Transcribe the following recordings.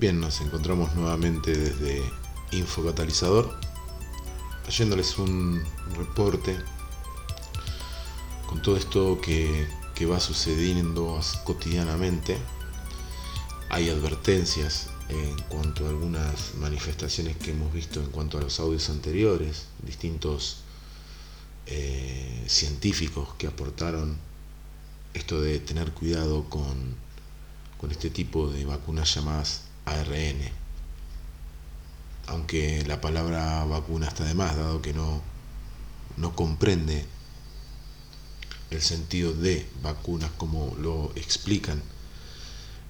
Bien, nos encontramos nuevamente desde Infocatalizador, trayéndoles un reporte con todo esto que, que va sucediendo cotidianamente. Hay advertencias en cuanto a algunas manifestaciones que hemos visto en cuanto a los audios anteriores, distintos eh, científicos que aportaron esto de tener cuidado con, con este tipo de vacunas llamadas ARN. Aunque la palabra vacuna está de más, dado que no, no comprende el sentido de vacunas como lo explican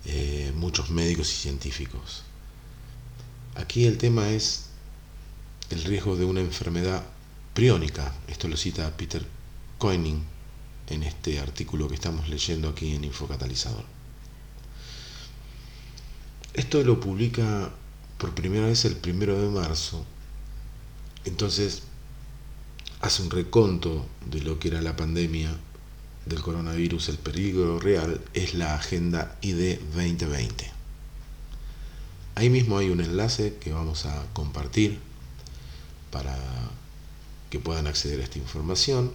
eh, muchos médicos y científicos. Aquí el tema es el riesgo de una enfermedad priónica. Esto lo cita Peter Koenig en este artículo que estamos leyendo aquí en Infocatalizador. Esto lo publica por primera vez el primero de marzo. Entonces hace un reconto de lo que era la pandemia del coronavirus, el peligro real, es la Agenda ID 2020. Ahí mismo hay un enlace que vamos a compartir para que puedan acceder a esta información.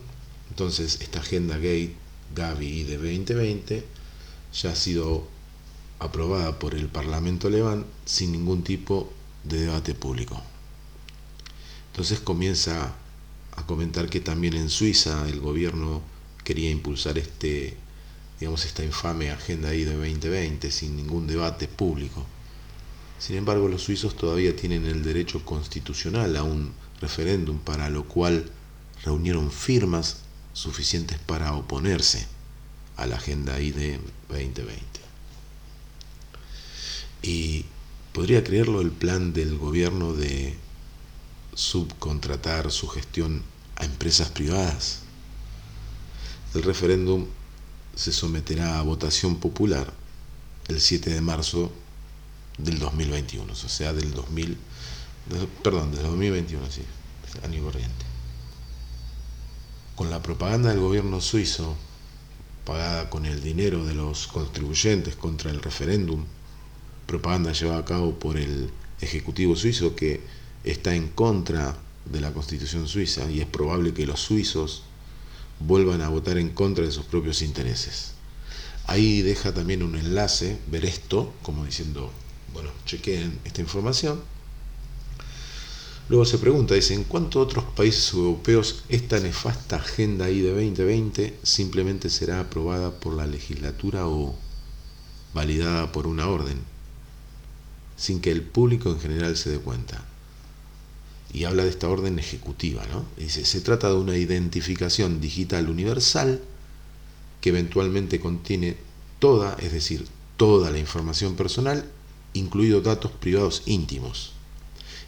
Entonces, esta Agenda Gate Gavi ID 2020 ya ha sido aprobada por el Parlamento alemán sin ningún tipo de debate público. Entonces comienza a comentar que también en Suiza el gobierno quería impulsar este, digamos, esta infame agenda ahí de 2020 sin ningún debate público. Sin embargo, los suizos todavía tienen el derecho constitucional a un referéndum para lo cual reunieron firmas suficientes para oponerse a la agenda ID 2020. Y podría creerlo el plan del gobierno de subcontratar su gestión a empresas privadas. El referéndum se someterá a votación popular el 7 de marzo del 2021, o sea, del 2000, perdón, del 2021, sí, año corriente. Con la propaganda del gobierno suizo, pagada con el dinero de los contribuyentes contra el referéndum, propaganda llevada a cabo por el Ejecutivo suizo que está en contra de la Constitución suiza y es probable que los suizos vuelvan a votar en contra de sus propios intereses. Ahí deja también un enlace, ver esto, como diciendo, bueno, chequeen esta información. Luego se pregunta, dice, ¿en cuántos otros países europeos esta nefasta agenda I de 2020 simplemente será aprobada por la legislatura o validada por una orden? Sin que el público en general se dé cuenta. Y habla de esta orden ejecutiva, ¿no? Dice, se trata de una identificación digital universal que eventualmente contiene toda, es decir, toda la información personal, incluidos datos privados íntimos,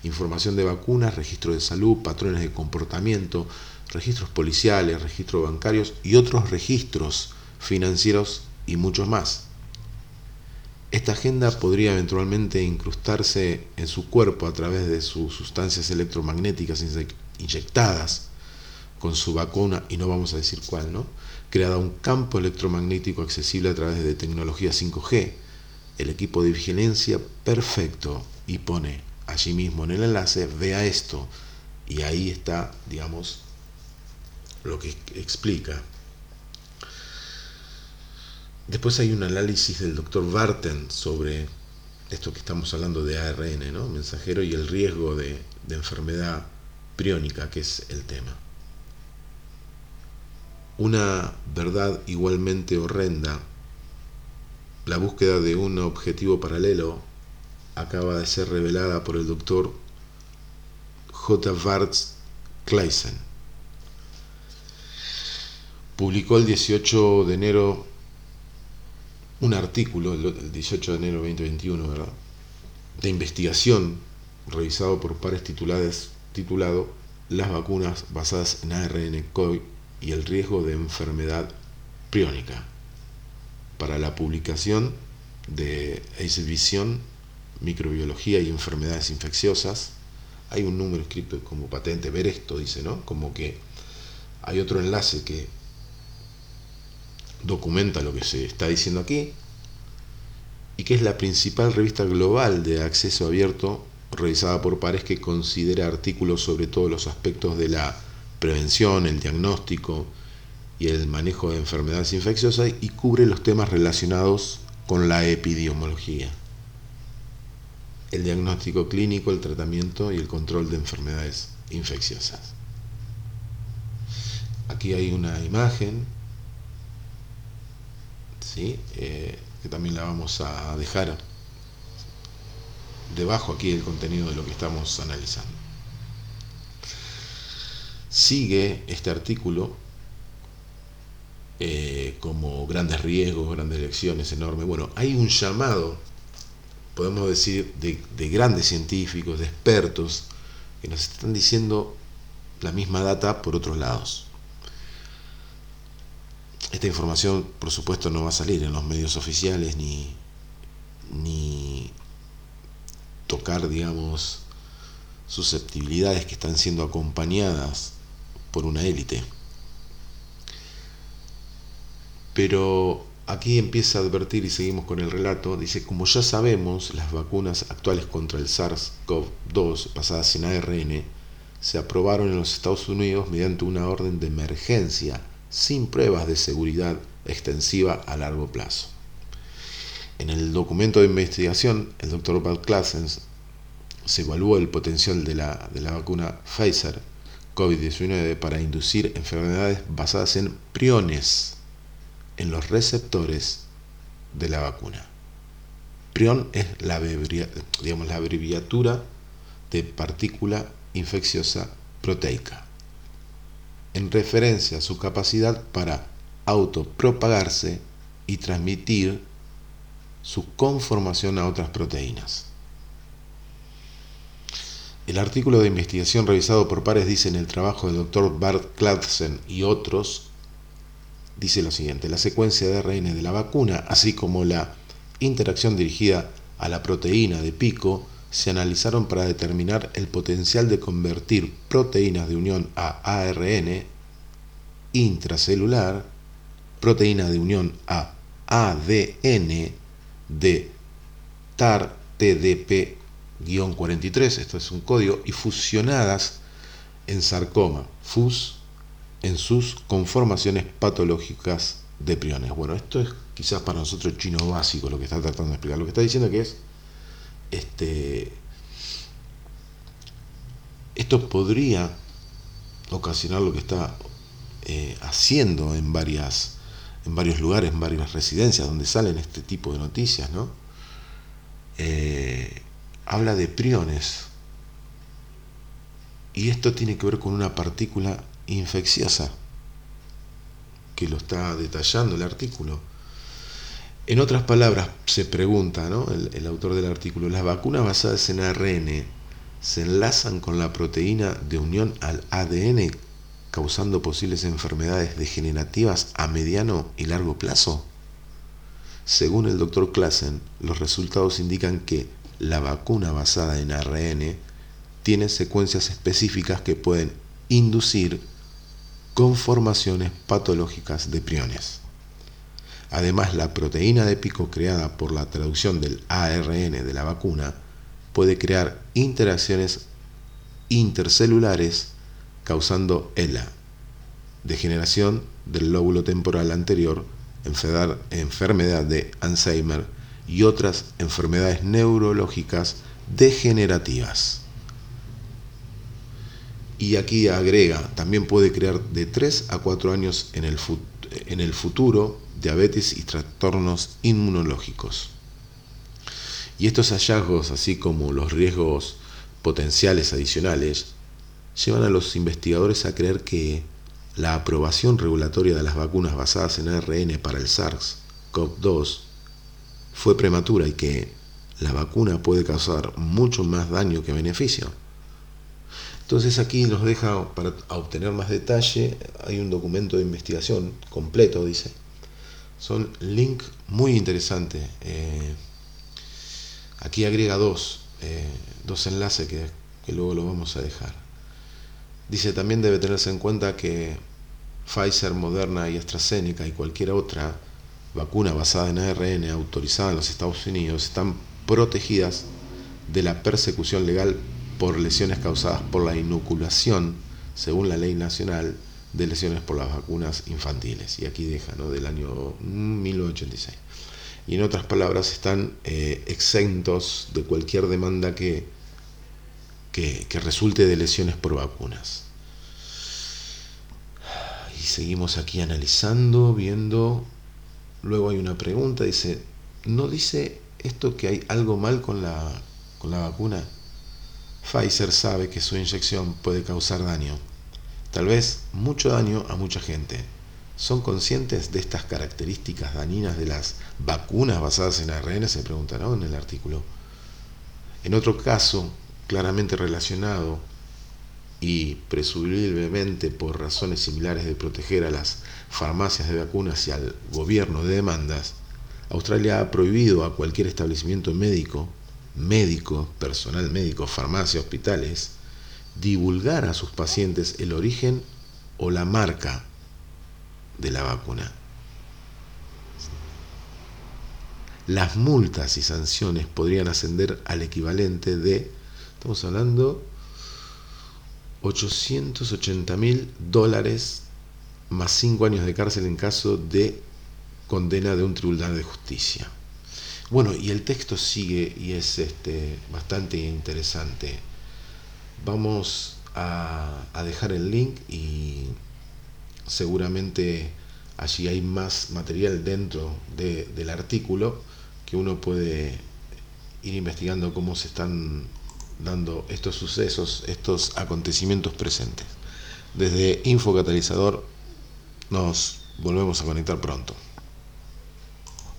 información de vacunas, registro de salud, patrones de comportamiento, registros policiales, registros bancarios y otros registros financieros y muchos más. Esta agenda podría eventualmente incrustarse en su cuerpo a través de sus sustancias electromagnéticas inyectadas con su vacuna, y no vamos a decir cuál, ¿no? Creada un campo electromagnético accesible a través de tecnología 5G, el equipo de vigilancia perfecto, y pone allí mismo en el enlace, vea esto, y ahí está, digamos, lo que explica Después hay un análisis del doctor Barton sobre esto que estamos hablando de ARN, ¿no? mensajero, y el riesgo de, enfermedad priónica, que es el tema. Una verdad igualmente horrenda, la búsqueda de un objetivo paralelo, acaba de ser revelada por el doctor J. Varts Kleisen. Publicó el 18 de enero un artículo, el 18 de enero de 2021, ¿verdad? de investigación revisado por pares titulados, titulado Las vacunas basadas en ARN COVID y el riesgo de enfermedad priónica, para la publicación de exhibición, microbiología y enfermedades infecciosas. Hay un número escrito como patente, ver esto, dice, ¿no? Como que hay otro enlace que documenta lo que se está diciendo aquí y que es la principal revista global de acceso abierto revisada por pares que considera artículos sobre todos los aspectos de la prevención, el diagnóstico y el manejo de enfermedades infecciosas y cubre los temas relacionados con la epidemiología, el diagnóstico clínico, el tratamiento y el control de enfermedades infecciosas. Aquí hay una imagen, Eh, que también la vamos a dejar debajo aquí del contenido de lo que estamos analizando. Sigue este artículo eh, como grandes riesgos, grandes lecciones enormes. Bueno, hay un llamado, podemos decir, de, de grandes científicos, de expertos, que nos están diciendo la misma data por otros lados. Esta información, por supuesto, no va a salir en los medios oficiales ni, ni tocar, digamos, susceptibilidades que están siendo acompañadas por una élite. Pero aquí empieza a advertir y seguimos con el relato, dice, como ya sabemos, las vacunas actuales contra el SARS-CoV-2 basadas en ARN se aprobaron en los Estados Unidos mediante una orden de emergencia sin pruebas de seguridad extensiva a largo plazo. En el documento de investigación, el doctor Bart Classens se evaluó el potencial de la, de la vacuna Pfizer COVID-19 para inducir enfermedades basadas en priones en los receptores de la vacuna. Prion es la, digamos, la abreviatura de partícula infecciosa proteica, en referencia a su capacidad para autopropagarse y transmitir su conformación a otras proteínas. El artículo de investigación revisado por pares dice en el trabajo del Dr. Bart Cladsen y otros, dice lo siguiente, la secuencia de ARN de la vacuna, así como la interacción dirigida a la proteína de pico, se analizaron para determinar el potencial de convertir proteínas de unión a ARN intracelular, proteína de unión a ADN de TAR TDP-43, esto es un código, y fusionadas en sarcoma, FUS, en sus conformaciones patológicas de priones. Bueno, esto es quizás para nosotros chino básico lo que está tratando de explicar. Lo que está diciendo que es, este, esto podría ocasionar lo que está eh, haciendo en varias en varios lugares, en varias residencias donde salen este tipo de noticias, ¿no? Eh, habla de priones. Y esto tiene que ver con una partícula infecciosa, que lo está detallando el artículo. En otras palabras, se pregunta ¿no? el, el autor del artículo, ¿las vacunas basadas en ARN se enlazan con la proteína de unión al ADN causando posibles enfermedades degenerativas a mediano y largo plazo? Según el doctor Klassen, los resultados indican que la vacuna basada en ARN tiene secuencias específicas que pueden inducir conformaciones patológicas de priones. Además, la proteína de pico creada por la traducción del ARN de la vacuna puede crear interacciones intercelulares causando ELA, degeneración del lóbulo temporal anterior, enfermedad de Alzheimer y otras enfermedades neurológicas degenerativas. Y aquí agrega, también puede crear de 3 a 4 años en el, en el futuro diabetes y trastornos inmunológicos. Y estos hallazgos, así como los riesgos potenciales adicionales, llevan a los investigadores a creer que la aprobación regulatoria de las vacunas basadas en ARN para el SARS-CoV-2 fue prematura y que la vacuna puede causar mucho más daño que beneficio. Entonces aquí nos deja, para obtener más detalle, hay un documento de investigación completo, dice. Son link muy interesantes. Eh, aquí agrega dos, eh, dos enlaces que, que luego lo vamos a dejar. Dice también debe tenerse en cuenta que Pfizer, Moderna y AstraZeneca y cualquier otra vacuna basada en ARN autorizada en los Estados Unidos están protegidas de la persecución legal por lesiones causadas por la inoculación, según la ley nacional de lesiones por las vacunas infantiles. Y aquí deja, ¿no? Del año 1986. Y en otras palabras, están eh, exentos de cualquier demanda que, que, que resulte de lesiones por vacunas. Y seguimos aquí analizando, viendo. Luego hay una pregunta, dice, ¿no dice esto que hay algo mal con la, con la vacuna? Pfizer sabe que su inyección puede causar daño tal vez mucho daño a mucha gente. ¿Son conscientes de estas características dañinas de las vacunas basadas en ARN? Se preguntará en el artículo. En otro caso, claramente relacionado y presumiblemente por razones similares de proteger a las farmacias de vacunas y al gobierno de demandas, Australia ha prohibido a cualquier establecimiento médico, médico, personal médico, farmacia, hospitales, divulgar a sus pacientes el origen o la marca de la vacuna. Las multas y sanciones podrían ascender al equivalente de, estamos hablando, 880 mil dólares más 5 años de cárcel en caso de condena de un tribunal de justicia. Bueno, y el texto sigue y es este, bastante interesante. Vamos a, dejar el link y seguramente allí hay más material dentro del artículo que uno puede ir investigando cómo se están dando estos sucesos, estos acontecimientos presentes. Desde Infocatalizador nos volvemos a conectar pronto.